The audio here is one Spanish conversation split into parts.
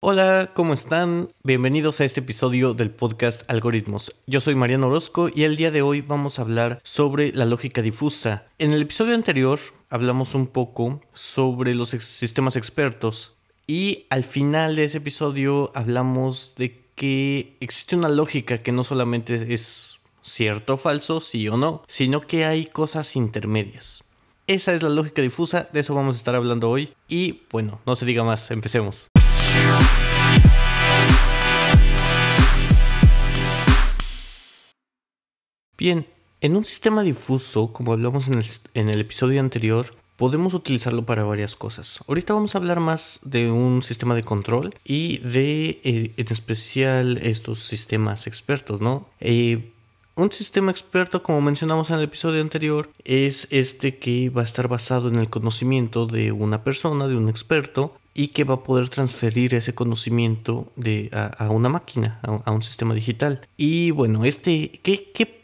Hola, ¿cómo están? Bienvenidos a este episodio del podcast Algoritmos. Yo soy Mariano Orozco y el día de hoy vamos a hablar sobre la lógica difusa. En el episodio anterior hablamos un poco sobre los sistemas expertos y al final de ese episodio hablamos de que existe una lógica que no solamente es cierto o falso, sí o no, sino que hay cosas intermedias. Esa es la lógica difusa, de eso vamos a estar hablando hoy y bueno, no se diga más, empecemos. Bien, en un sistema difuso, como hablamos en el, episodio anterior, podemos utilizarlo para varias cosas. Ahorita vamos a hablar más de un sistema de control y de, eh, en especial, estos sistemas expertos, ¿no? Eh, un sistema experto, como mencionamos en el episodio anterior, es este que va a estar basado en el conocimiento de una persona, de un experto, y que va a poder transferir ese conocimiento de, a, una máquina, a, un sistema digital. Y bueno, este, ¿qué,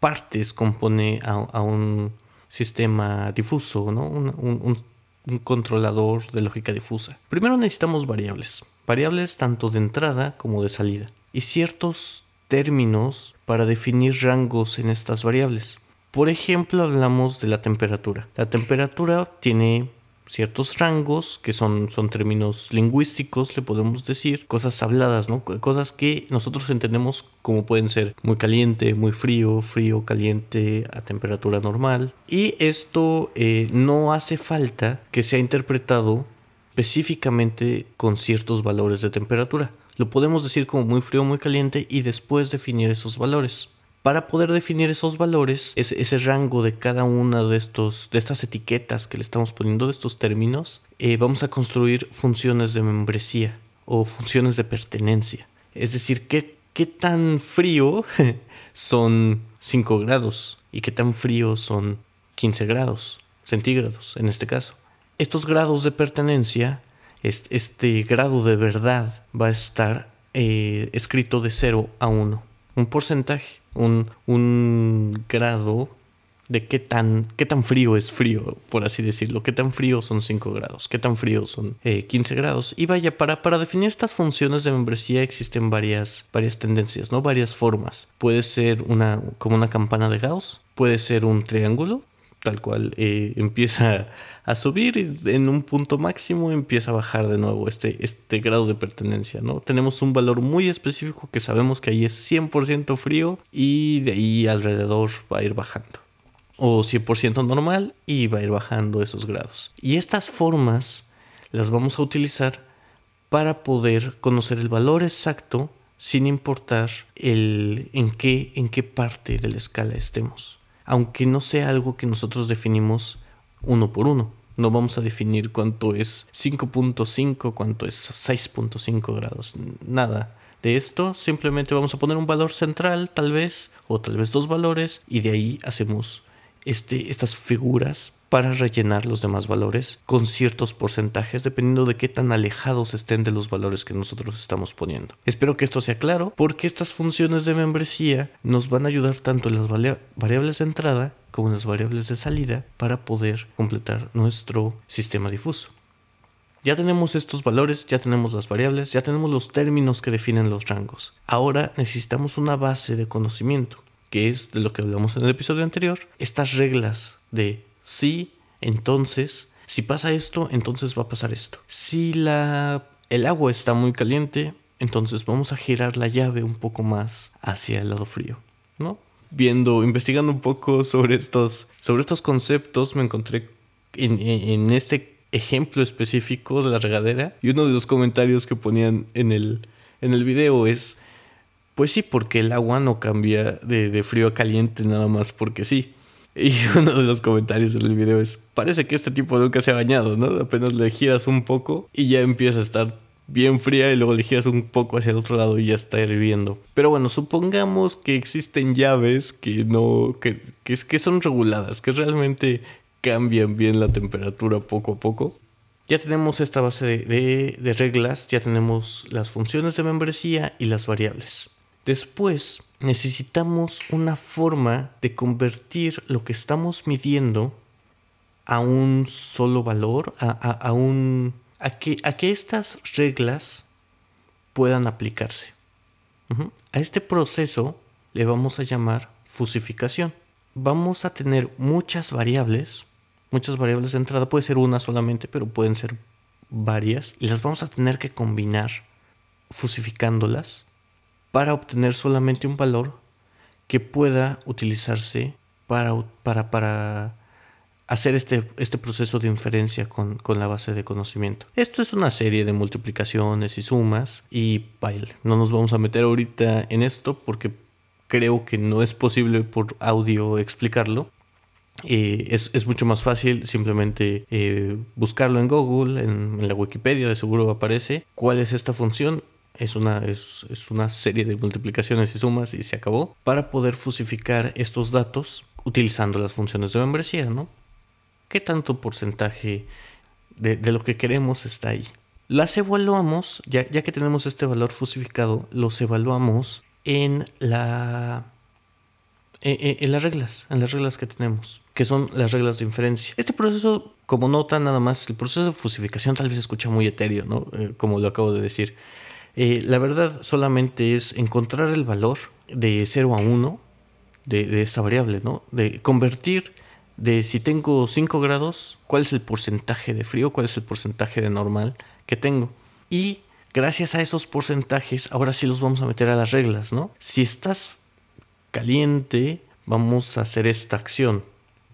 partes compone a, un sistema difuso, ¿no? un, un controlador de lógica difusa? Primero necesitamos variables, variables tanto de entrada como de salida, y ciertos términos para definir rangos en estas variables. Por ejemplo, hablamos de la temperatura. La temperatura tiene ciertos rangos, que son, son términos lingüísticos, le podemos decir, cosas habladas, ¿no? Cosas que nosotros entendemos como pueden ser muy caliente, muy frío, frío, caliente, a temperatura normal. Y esto eh, no hace falta que sea interpretado específicamente con ciertos valores de temperatura. Lo podemos decir como muy frío, muy caliente y después definir esos valores. Para poder definir esos valores, ese, rango de cada una de, estos, de estas etiquetas que le estamos poniendo, de estos términos, eh, vamos a construir funciones de membresía o funciones de pertenencia. Es decir, qué, qué tan frío son 5 grados y qué tan frío son 15 grados centígrados en este caso. Estos grados de pertenencia, este, grado de verdad va a estar eh, escrito de 0 a 1 un porcentaje, un, un grado de qué tan, qué tan frío es frío, por así decirlo, qué tan frío son 5 grados, qué tan frío son 15 eh, grados. Y vaya, para, para definir estas funciones de membresía existen varias, varias tendencias, ¿no? Varias formas. Puede ser una, como una campana de Gauss, puede ser un triángulo, tal cual eh, empieza a subir y en un punto máximo empieza a bajar de nuevo este, este grado de pertenencia, ¿no? Tenemos un valor muy específico que sabemos que ahí es 100% frío y de ahí alrededor va a ir bajando. O 100% normal y va a ir bajando esos grados. Y estas formas las vamos a utilizar para poder conocer el valor exacto sin importar el, en, qué, en qué parte de la escala estemos aunque no sea algo que nosotros definimos uno por uno. No vamos a definir cuánto es 5.5, cuánto es 6.5 grados, nada de esto. Simplemente vamos a poner un valor central, tal vez, o tal vez dos valores, y de ahí hacemos este, estas figuras para rellenar los demás valores con ciertos porcentajes dependiendo de qué tan alejados estén de los valores que nosotros estamos poniendo. Espero que esto sea claro porque estas funciones de membresía nos van a ayudar tanto en las variables de entrada como en las variables de salida para poder completar nuestro sistema difuso. Ya tenemos estos valores, ya tenemos las variables, ya tenemos los términos que definen los rangos. Ahora necesitamos una base de conocimiento, que es de lo que hablamos en el episodio anterior, estas reglas de Sí, entonces, si pasa esto, entonces va a pasar esto. Si la, el agua está muy caliente, entonces vamos a girar la llave un poco más hacia el lado frío, ¿no? Viendo, investigando un poco sobre estos, sobre estos conceptos, me encontré en, en este ejemplo específico de la regadera y uno de los comentarios que ponían en el, en el video es, pues sí, porque el agua no cambia de, de frío a caliente nada más porque sí. Y uno de los comentarios del video es, parece que este tipo nunca se ha bañado, ¿no? Apenas le giras un poco y ya empieza a estar bien fría y luego le giras un poco hacia el otro lado y ya está hirviendo. Pero bueno, supongamos que existen llaves que no, que, que, son reguladas, que realmente cambian bien la temperatura poco a poco. Ya tenemos esta base de, de reglas, ya tenemos las funciones de membresía y las variables. Después necesitamos una forma de convertir lo que estamos midiendo a un solo valor, a, un... A que, a que estas reglas puedan aplicarse. A este proceso le vamos a llamar fusificación. Vamos a tener muchas variables, muchas variables de entrada, puede ser una solamente, pero pueden ser varias, y las vamos a tener que combinar fusificándolas para obtener solamente un valor que pueda utilizarse para, para, para hacer este, este, proceso de inferencia con, con, la base de conocimiento. Esto es una serie de multiplicaciones y sumas y baile. No nos vamos a meter ahorita en esto porque creo que no es posible por audio explicarlo. Eh, es, es, mucho más fácil simplemente eh, buscarlo en Google, en, en, la Wikipedia, de seguro aparece cuál es esta función. Es una, es, es una serie de multiplicaciones y sumas y se acabó para poder fusificar estos datos utilizando las funciones de membresía, ¿no? ¿Qué tanto porcentaje de, de lo que queremos está ahí? Las evaluamos, ya, ya que tenemos este valor fusificado, los evaluamos en la en, las reglas, en las reglas que tenemos, que son las reglas de inferencia. Este proceso, como nota nada más, el proceso de fusificación tal vez se escucha muy etéreo, ¿no? Eh, como lo acabo de decir. Eh, la verdad solamente es encontrar el valor de 0 a 1 de, esta variable, ¿no? De convertir de si tengo 5 grados, cuál es el porcentaje de frío, cuál es el porcentaje de normal que tengo. Y gracias a esos porcentajes, ahora sí los vamos a meter a las reglas, ¿no? Si estás caliente, vamos a hacer esta acción.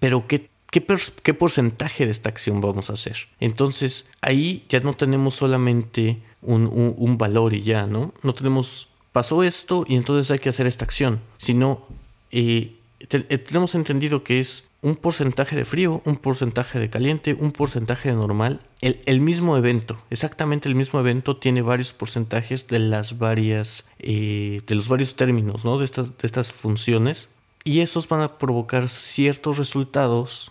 Pero ¿qué, qué, qué porcentaje de esta acción vamos a hacer? Entonces ahí ya no tenemos solamente un, un, valor y ya, ¿no? No tenemos, pasó esto y entonces hay que hacer esta acción, sino eh, eh, tenemos entendido que es un porcentaje de frío, un porcentaje de caliente, un porcentaje de normal. El, el, mismo evento, exactamente el mismo evento, tiene varios porcentajes de las varias, eh, de los varios términos, ¿no? De estas, de estas funciones. Y esos van a provocar ciertos resultados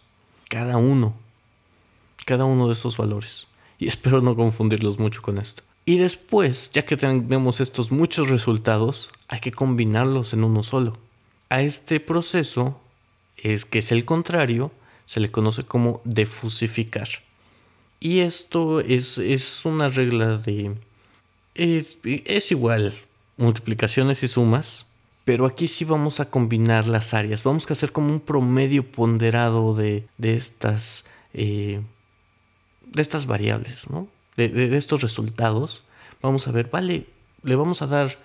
cada uno. Cada uno de estos valores. Y espero no confundirlos mucho con esto. Y después, ya que tenemos estos muchos resultados, hay que combinarlos en uno solo. A este proceso es que es el contrario, se le conoce como defusificar. Y esto es, es una regla de... Es, igual, multiplicaciones y sumas, pero aquí sí vamos a combinar las áreas. Vamos a hacer como un promedio ponderado de, de estas, eh, de estas variables, ¿no? De, estos resultados. Vamos a ver, vale, le vamos a dar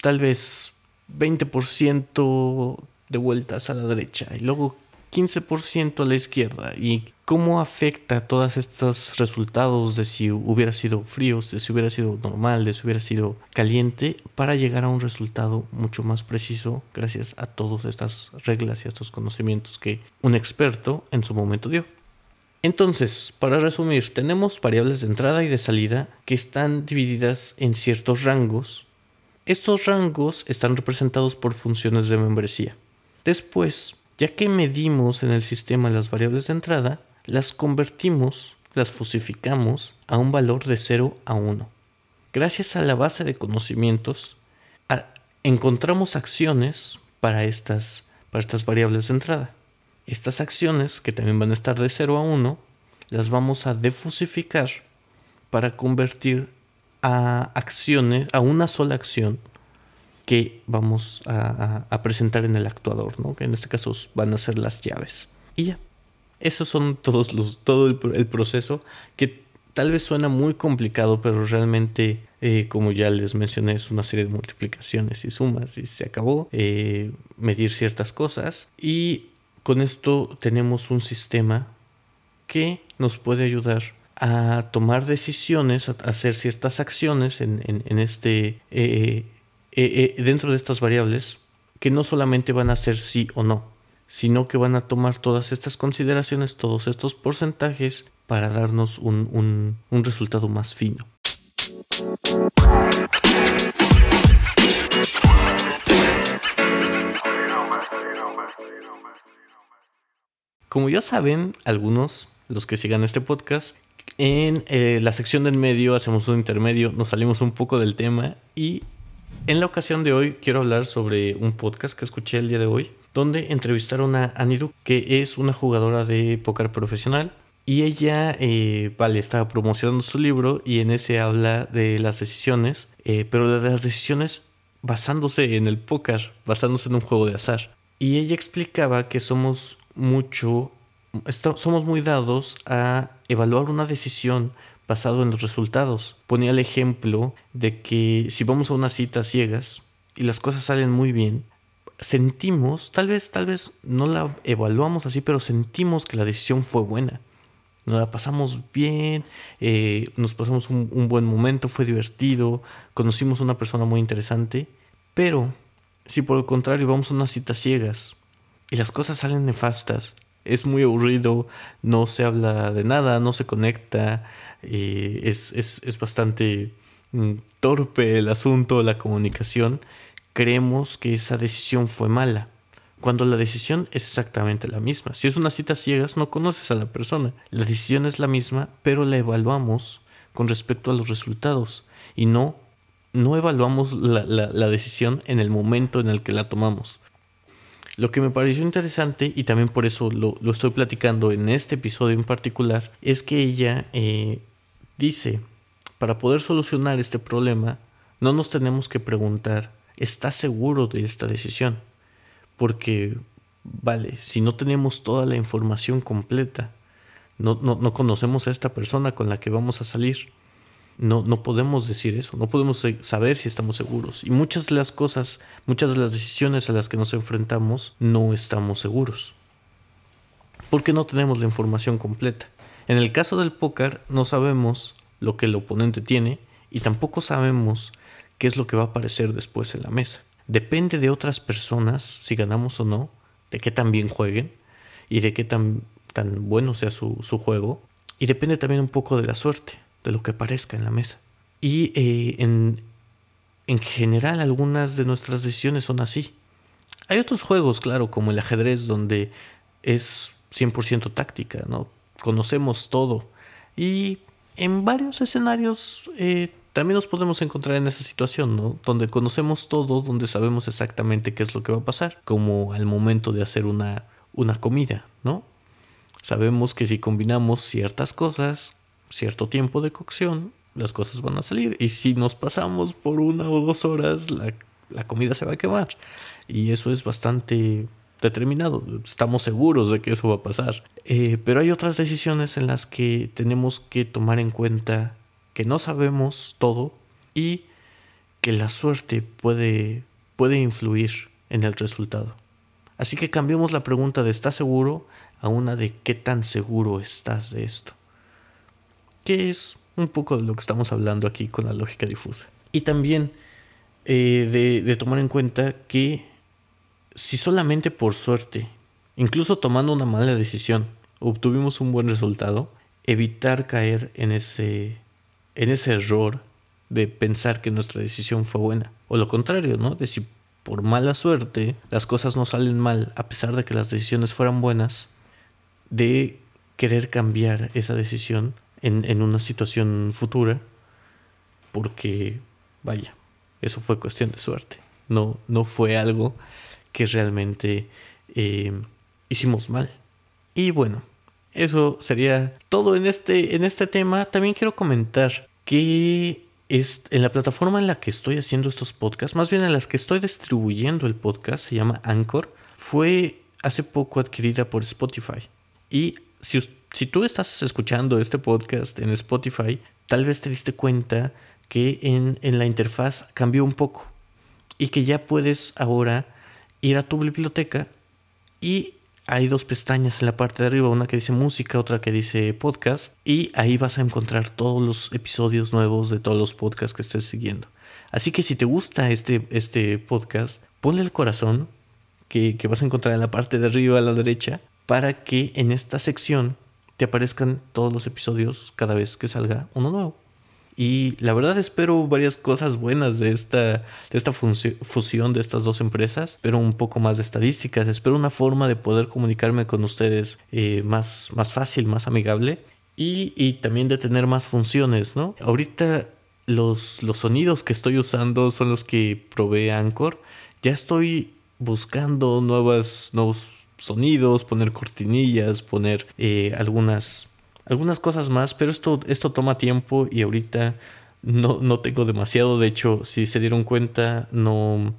tal vez 20% de vueltas a la derecha y luego 15% a la izquierda. ¿Y cómo afecta todos estos resultados de si hubiera sido frío, de si hubiera sido normal, de si hubiera sido caliente, para llegar a un resultado mucho más preciso gracias a todas estas reglas y a estos conocimientos que un experto en su momento dio? Entonces, para resumir, tenemos variables de entrada y de salida que están divididas en ciertos rangos. Estos rangos están representados por funciones de membresía. Después, ya que medimos en el sistema las variables de entrada, las convertimos, las fusificamos a un valor de 0 a 1. Gracias a la base de conocimientos, encontramos acciones para estas, para estas variables de entrada. Estas acciones, que también van a estar de 0 a 1, las vamos a defusificar para convertir a acciones, a una sola acción que vamos a, presentar en el actuador, ¿no? que en este caso van a ser las llaves. Y ya, esos son todos los, todo el, el proceso que tal vez suena muy complicado, pero realmente, eh, como ya les mencioné, es una serie de multiplicaciones y sumas y se acabó. Eh, medir ciertas cosas y con esto tenemos un sistema que nos puede ayudar a tomar decisiones, a hacer ciertas acciones en, en, este... Eh, eh, eh, dentro de estas variables que no solamente van a ser sí o no, sino que van a tomar todas estas consideraciones, todos estos porcentajes para darnos un, un resultado más fino. Como ya saben, algunos, los que sigan este podcast, en eh, la sección del medio hacemos un intermedio, nos salimos un poco del tema y en la ocasión de hoy quiero hablar sobre un podcast que escuché el día de hoy, donde entrevistaron a Anidu, que es una jugadora de póker profesional, Y ella, eh, vale, estaba promocionando su libro y en ese habla de las decisiones, eh, pero de las decisiones basándose en el póker, basándose en un juego de azar. Y ella explicaba que somos mucho, somos muy dados a evaluar una decisión basado en los resultados. Ponía el ejemplo de que si vamos a una cita ciegas y las cosas salen muy bien, sentimos, tal vez, tal vez no la evaluamos así, pero sentimos que la decisión fue buena. Nos la pasamos bien, eh, nos pasamos un, un, buen momento, fue divertido, conocimos a una persona muy interesante, pero si por el contrario vamos a unas citas ciegas y las cosas salen nefastas, es muy aburrido, no se habla de nada, no se conecta, es, es, es, bastante mm, torpe el asunto, la comunicación, creemos que esa decisión fue mala, cuando la decisión es exactamente la misma. Si es una cita ciegas, no conoces a la persona. La decisión es la misma, pero la evaluamos con respecto a los resultados y no, no evaluamos la, la, la decisión en el momento en el que la tomamos. Lo que me pareció interesante, y también por eso lo, lo, estoy platicando en este episodio en particular, es que ella eh, dice, para poder solucionar este problema, no nos tenemos que preguntar, ¿estás seguro de esta decisión? Porque, vale, si no tenemos toda la información completa, no, no, no conocemos a esta persona con la que vamos a salir, no, no podemos decir eso, no podemos saber si estamos seguros. Y muchas de las cosas, muchas de las decisiones a las que nos enfrentamos, no estamos seguros. Porque no tenemos la información completa. En el caso del póker, no sabemos lo que el oponente tiene y tampoco sabemos qué es lo que va a aparecer después en la mesa. Depende de otras personas si ganamos o no, de qué tan bien jueguen y de qué tan, tan bueno sea su, su juego. Y depende también un poco de la suerte de lo que aparezca en la mesa. Y eh, en, en general algunas de nuestras decisiones son así. Hay otros juegos, claro, como el ajedrez, donde es 100% táctica, ¿no? Conocemos todo. Y en varios escenarios eh, también nos podemos encontrar en esa situación, ¿no? Donde conocemos todo, donde sabemos exactamente qué es lo que va a pasar, como al momento de hacer una, una comida, ¿no? Sabemos que si combinamos ciertas cosas cierto tiempo de cocción, las cosas van a salir. Y si nos pasamos por una o dos horas, la, la comida se va a quemar. Y eso es bastante determinado. Estamos seguros de que eso va a pasar. Eh, pero hay otras decisiones en las que tenemos que tomar en cuenta que no sabemos todo y que la suerte puede, puede influir en el resultado. Así que cambiemos la pregunta de ¿estás seguro? a una de ¿qué tan seguro estás de esto? Que es un poco de lo que estamos hablando aquí con la lógica difusa. Y también eh, de, de tomar en cuenta que si solamente por suerte, incluso tomando una mala decisión, obtuvimos un buen resultado, evitar caer en ese, en ese error de pensar que nuestra decisión fue buena. O lo contrario, ¿no? De si por mala suerte las cosas no salen mal a pesar de que las decisiones fueran buenas, de querer cambiar esa decisión en, en una situación futura, porque, vaya, eso fue cuestión de suerte, no, no fue algo que realmente eh, hicimos mal. Y bueno, eso sería todo en este, en este tema. También quiero comentar que es en la plataforma en la que estoy haciendo estos podcasts, más bien en las que estoy distribuyendo el podcast, se llama Anchor, fue hace poco adquirida por Spotify. Y si, usted si tú estás escuchando este podcast en Spotify, tal vez te diste cuenta que en, en, la interfaz cambió un poco y que ya puedes ahora ir a tu biblioteca y hay dos pestañas en la parte de arriba, una que dice música, otra que dice podcast y ahí vas a encontrar todos los episodios nuevos de todos los podcasts que estés siguiendo. Así que si te gusta este, este podcast, ponle el corazón que, que vas a encontrar en la parte de arriba a la derecha para que en esta sección te aparezcan todos los episodios cada vez que salga uno nuevo. Y la verdad espero varias cosas buenas de esta, de esta fusión de estas dos empresas. Espero un poco más de estadísticas. Espero una forma de poder comunicarme con ustedes eh, más, más fácil, más amigable. Y, y, también de tener más funciones, ¿no? Ahorita los, los sonidos que estoy usando son los que provee Anchor. Ya estoy buscando nuevas, nuevos sonidos, poner cortinillas, poner eh, algunas algunas cosas más, pero esto, esto toma tiempo y ahorita no, no tengo demasiado. De hecho, si se dieron cuenta, no,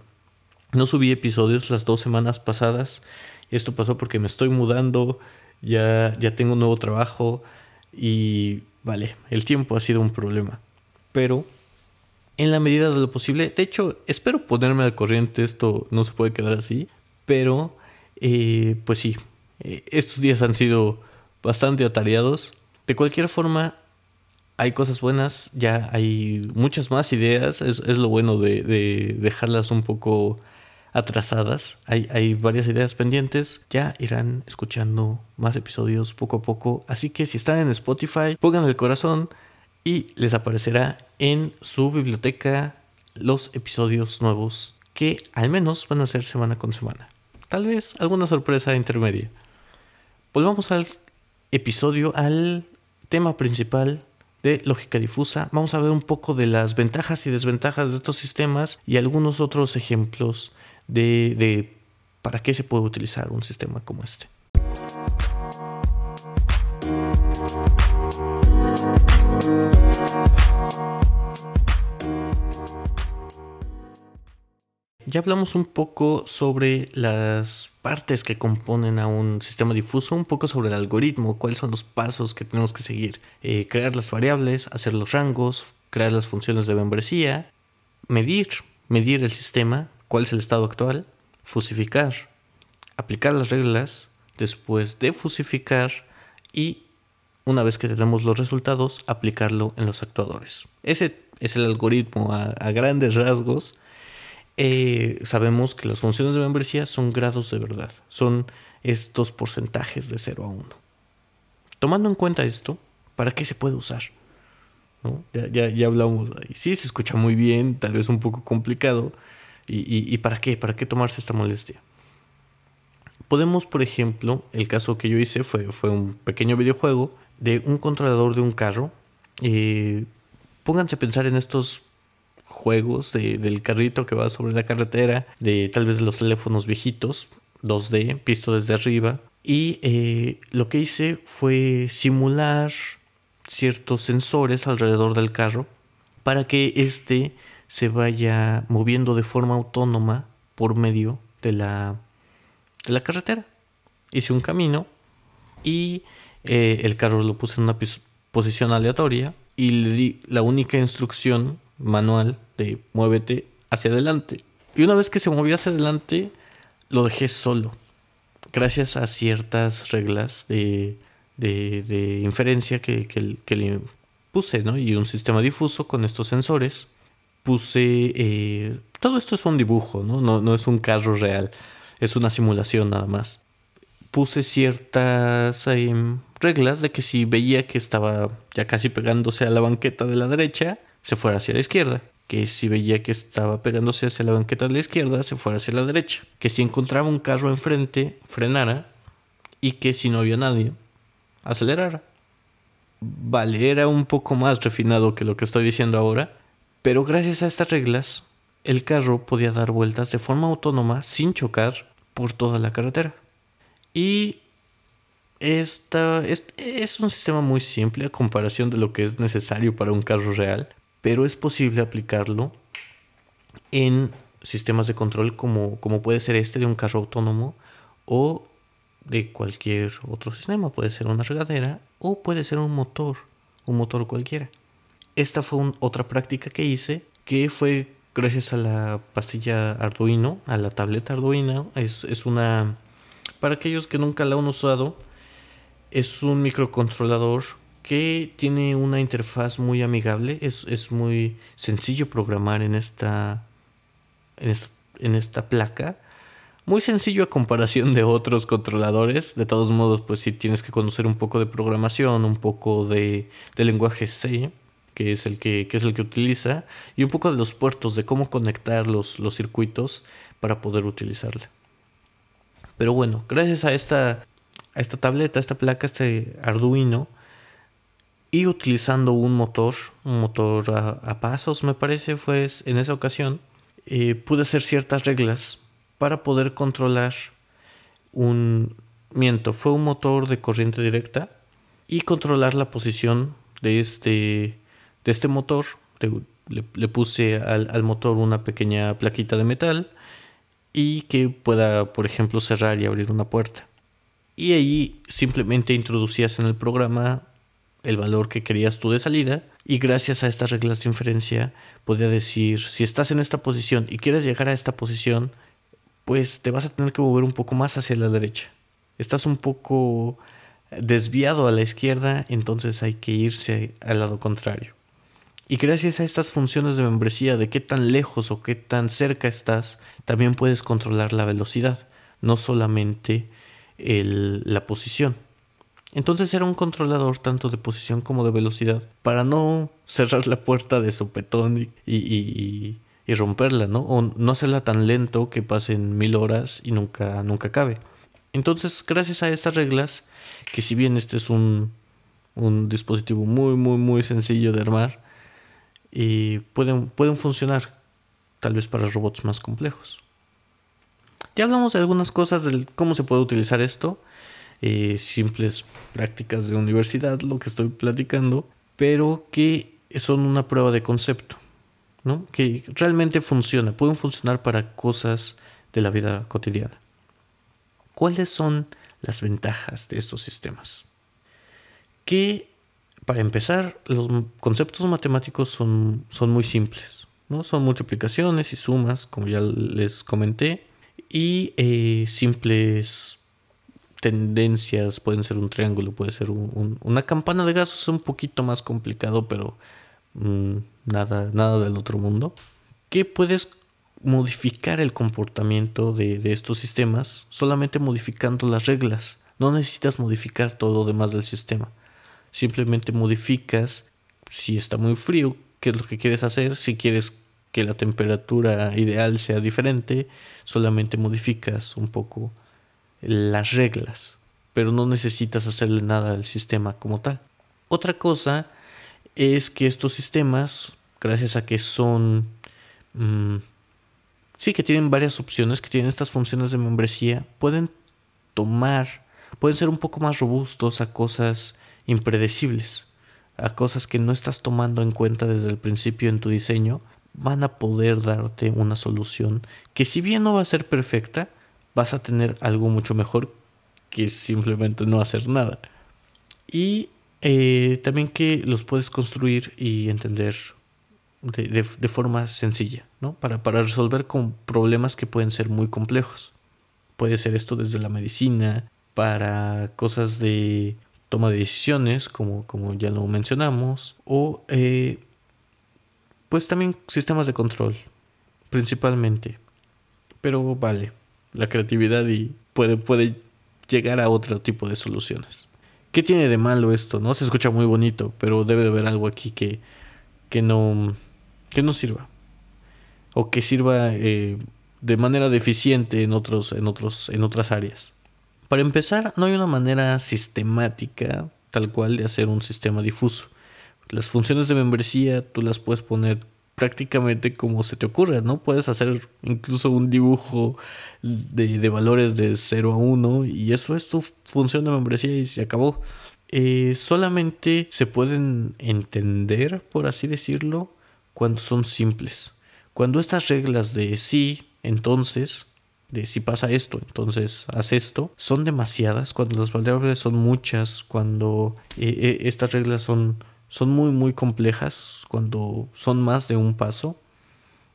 no subí episodios las dos semanas pasadas. Esto pasó porque me estoy mudando, ya, ya tengo un nuevo trabajo y vale, el tiempo ha sido un problema. Pero en la medida de lo posible, de hecho, espero ponerme al corriente, esto no se puede quedar así, pero eh, pues sí, eh, estos días han sido bastante atareados. De cualquier forma, hay cosas buenas, ya hay muchas más ideas, es, lo bueno de, de, dejarlas un poco atrasadas, hay, hay varias ideas pendientes, ya irán escuchando más episodios poco a poco, así que si están en Spotify, pongan el corazón y les aparecerá en su biblioteca los episodios nuevos que al menos van a ser semana con semana. Tal vez alguna sorpresa intermedia. Volvamos al episodio, al tema principal de lógica difusa. Vamos a ver un poco de las ventajas y desventajas de estos sistemas y algunos otros ejemplos de, de para qué se puede utilizar un sistema como este. Ya hablamos un poco sobre las partes que componen a un sistema difuso, un poco sobre el algoritmo, cuáles son los pasos que tenemos que seguir. Eh, crear las variables, hacer los rangos, crear las funciones de membresía, medir, medir el sistema, cuál es el estado actual, fusificar, aplicar las reglas, después de fusificar y una vez que tenemos los resultados, aplicarlo en los actuadores. Ese es el algoritmo a grandes rasgos eh, sabemos que las funciones de membresía son grados de verdad, son estos porcentajes de 0 a 1. Tomando en cuenta esto, ¿para qué se puede usar? Ya, ya, hablamos ahí. Sí, se escucha muy bien, tal vez un poco complicado. ¿Y, para qué? ¿Para qué tomarse esta molestia? Podemos, por ejemplo, el caso que yo hice fue, fue un pequeño videojuego de un controlador de un carro. Eh, pónganse a pensar en estos juegos del carrito que va sobre la carretera, de tal vez los teléfonos viejitos, 2D, visto desde arriba. Y eh, lo que hice fue simular ciertos sensores alrededor del carro para que éste se vaya moviendo de forma autónoma por medio de la, de la carretera. Hice un camino y eh, el carro lo puse en una posición aleatoria y le di la única instrucción manual de muévete hacia adelante. Y una vez que se movió hacia adelante, lo dejé solo. Gracias a ciertas reglas de, de, inferencia que, que, le puse, ¿no? Y un sistema difuso con estos sensores. Puse... Eh, todo esto es un dibujo, ¿no? ¿no? No es un carro real. Es una simulación nada más. Puse ciertas em, reglas de que si veía que estaba ya casi pegándose a la banqueta de la derecha, se fuera hacia la izquierda. Que si veía que estaba pegándose hacia la banqueta de la izquierda, se fuera hacia la derecha. Que si encontraba un carro enfrente, frenara. Y que si no había nadie, acelerara. Vale, era un poco más refinado que lo que estoy diciendo ahora. Pero gracias a estas reglas, el carro podía dar vueltas de forma autónoma sin chocar por toda la carretera. Y esta es, es, un sistema muy simple a comparación de lo que es necesario para un carro real, pero es posible aplicarlo en sistemas de control como, como puede ser este de un carro autónomo o de cualquier otro sistema. Puede ser una regadera o puede ser un motor, un motor cualquiera. Esta fue otra práctica que hice que fue gracias a la pastilla Arduino, a la tableta Arduino. Es, es una, para aquellos que nunca la han usado, es un microcontrolador que tiene una interfaz muy amigable. Es, muy sencillo programar en esta, en esta, placa. Muy sencillo a comparación de otros controladores. De todos modos, pues sí tienes que conocer un poco de programación, un poco de, lenguaje C, que es el que, es el que utiliza, y un poco de los puertos, de cómo conectar los, los circuitos para poder utilizarla. Pero bueno, gracias a esta, a esta tableta, a esta placa, este Arduino, y utilizando un motor, un motor a, pasos me parece fue en esa ocasión, eh, pude hacer ciertas reglas para poder controlar un miento. Fue un motor de corriente directa y controlar la posición de este, de este motor. Le, puse al, al, motor una pequeña plaquita de metal y que pueda, por ejemplo, cerrar y abrir una puerta. Y ahí simplemente introducías en el programa el valor que querías tú de salida y gracias a estas reglas de inferencia podía decir si estás en esta posición y quieres llegar a esta posición pues te vas a tener que mover un poco más hacia la derecha. Estás un poco desviado a la izquierda entonces hay que irse al lado contrario. Y gracias a estas funciones de membresía de qué tan lejos o qué tan cerca estás también puedes controlar la velocidad no solamente la posición entonces era un controlador tanto de posición como de velocidad para no cerrar la puerta de sopetón y, y, romperla, ¿no? O no hacerla tan lento que pasen mil horas y nunca, nunca acabe. Entonces, gracias a estas reglas, que si bien este es un, un dispositivo muy, muy, muy sencillo de armar, y pueden, pueden funcionar tal vez para robots más complejos. Ya hablamos de algunas cosas de cómo se puede utilizar esto. Eh, simples prácticas de universidad, lo que estoy platicando, pero que son una prueba de concepto, ¿no? que realmente funciona, pueden funcionar para cosas de la vida cotidiana. ¿Cuáles son las ventajas de estos sistemas? Que, para empezar, los conceptos matemáticos son, son muy simples, ¿no? son multiplicaciones y sumas, como ya les comenté, y eh, simples tendencias, pueden ser un triángulo, puede ser una campana de gas, es un poquito más complicado, pero mm, nada, nada del otro mundo. Que puedes modificar el comportamiento de, de, estos sistemas solamente modificando las reglas. No necesitas modificar todo lo demás del sistema. Simplemente modificas si está muy frío, qué es lo que quieres hacer, si quieres que la temperatura ideal sea diferente, solamente modificas un poco las reglas, pero no necesitas hacerle nada al sistema como tal. Otra cosa es que estos sistemas, gracias a que son... Mm, sí, que tienen varias opciones, que tienen estas funciones de membresía, pueden tomar, pueden ser un poco más robustos a cosas impredecibles, a cosas que no estás tomando en cuenta desde el principio en tu diseño, van a poder darte una solución que si bien no va a ser perfecta, vas a tener algo mucho mejor que simplemente no hacer nada. Y eh, también que los puedes construir y entender de, forma sencilla, ¿no? Para, para resolver con problemas que pueden ser muy complejos. Puede ser esto desde la medicina, para cosas de toma de decisiones, como, como ya lo mencionamos, o eh, pues también sistemas de control, principalmente. Pero vale, la creatividad y puede, puede llegar a otro tipo de soluciones. ¿Qué tiene de malo esto? No se escucha muy bonito, pero debe de haber algo aquí que, que, no, que no sirva. O que sirva eh, de manera deficiente en, otros, en, otros, en otras áreas. Para empezar, no hay una manera sistemática tal cual de hacer un sistema difuso. Las funciones de membresía tú las puedes poner prácticamente como se te ocurre, ¿no? Puedes hacer incluso un dibujo de, valores de 0 a 1 y eso es tu función de membresía y se acabó. Eh, solamente se pueden entender, por así decirlo, cuando son simples. Cuando estas reglas de sí, entonces, de si pasa esto, entonces haz esto, son demasiadas, cuando las variables son muchas, cuando eh, eh, estas reglas son son muy muy complejas cuando son más de un paso.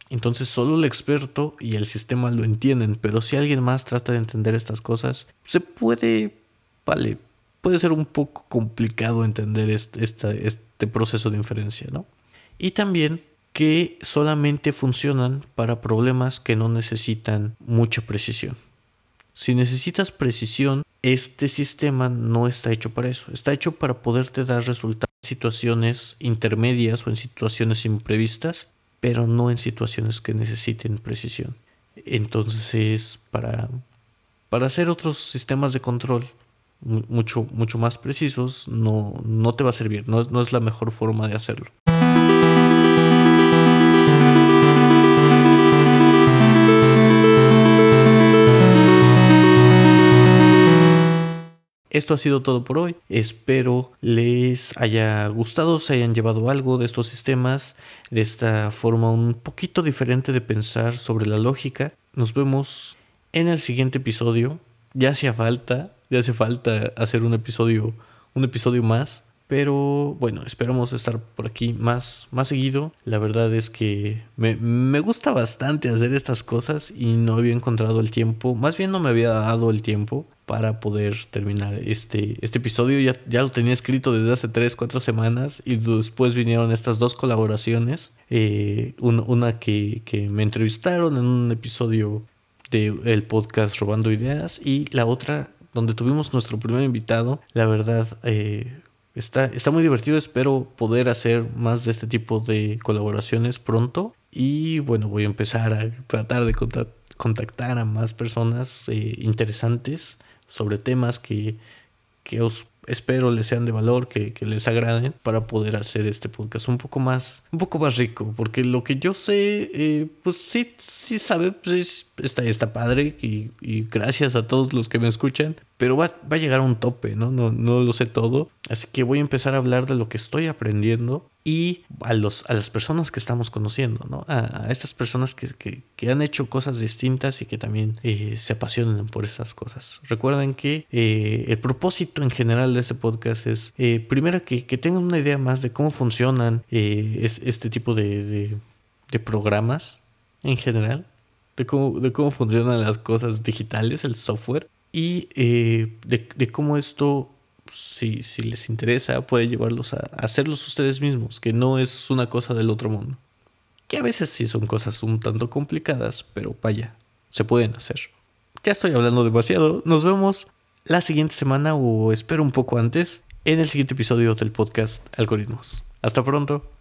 Entonces solo el experto y el sistema lo entienden, pero si alguien más trata de entender estas cosas, se puede, vale, puede ser un poco complicado entender este, este proceso de inferencia, ¿no? Y también que solamente funcionan para problemas que no necesitan mucha precisión. Si necesitas precisión, este sistema no está hecho para eso. Está hecho para poderte dar resultados en situaciones intermedias o en situaciones imprevistas, pero no en situaciones que necesiten precisión. Entonces, para, para hacer otros sistemas de control mucho, mucho más precisos, no, no te va a servir, no, no es la mejor forma de hacerlo. Esto ha sido todo por hoy. Espero les haya gustado, se hayan llevado algo de estos sistemas, de esta forma un poquito diferente de pensar sobre la lógica. Nos vemos en el siguiente episodio. Ya hacía falta, ya hace falta hacer un episodio, un episodio más. Pero bueno, esperamos estar por aquí más, más seguido. La verdad es que me, me, gusta bastante hacer estas cosas y no había encontrado el tiempo. Más bien no me había dado el tiempo para poder terminar este, este episodio. Ya, ya lo tenía escrito desde hace 3, 4 semanas y después vinieron estas dos colaboraciones. Eh, una que, que, me entrevistaron en un episodio del podcast Robando Ideas y la otra donde tuvimos nuestro primer invitado. La verdad, eh, Está, está muy divertido, espero poder hacer más de este tipo de colaboraciones pronto. Y bueno, voy a empezar a tratar de contactar a más personas eh, interesantes sobre temas que, que os espero les sean de valor, que, les agraden para poder hacer este podcast un poco más, un poco más rico, porque lo que yo sé, eh, pues sí, sí sabe, pues está, está padre y, y, gracias a todos los que me escuchan, pero va, va a llegar a un tope, ¿no? ¿no? No lo sé todo, así que voy a empezar a hablar de lo que estoy aprendiendo y a, los, a las personas que estamos conociendo, ¿no? A, estas personas que, que, han hecho cosas distintas y que también eh, se apasionan por esas cosas. Recuerden que eh, el propósito en general de este podcast es, eh, primero, que, que, tengan una idea más de cómo funcionan este tipo de, de, programas en general, de cómo, de cómo funcionan las cosas digitales, el software, y de, de cómo esto si, si les interesa, puede llevarlos a, hacerlos ustedes mismos, que no es una cosa del otro mundo. Que a veces sí son cosas un tanto complicadas, pero vaya, se pueden hacer. Ya estoy hablando demasiado, nos vemos la siguiente semana o espero un poco antes en el siguiente episodio del podcast Algoritmos. Hasta pronto.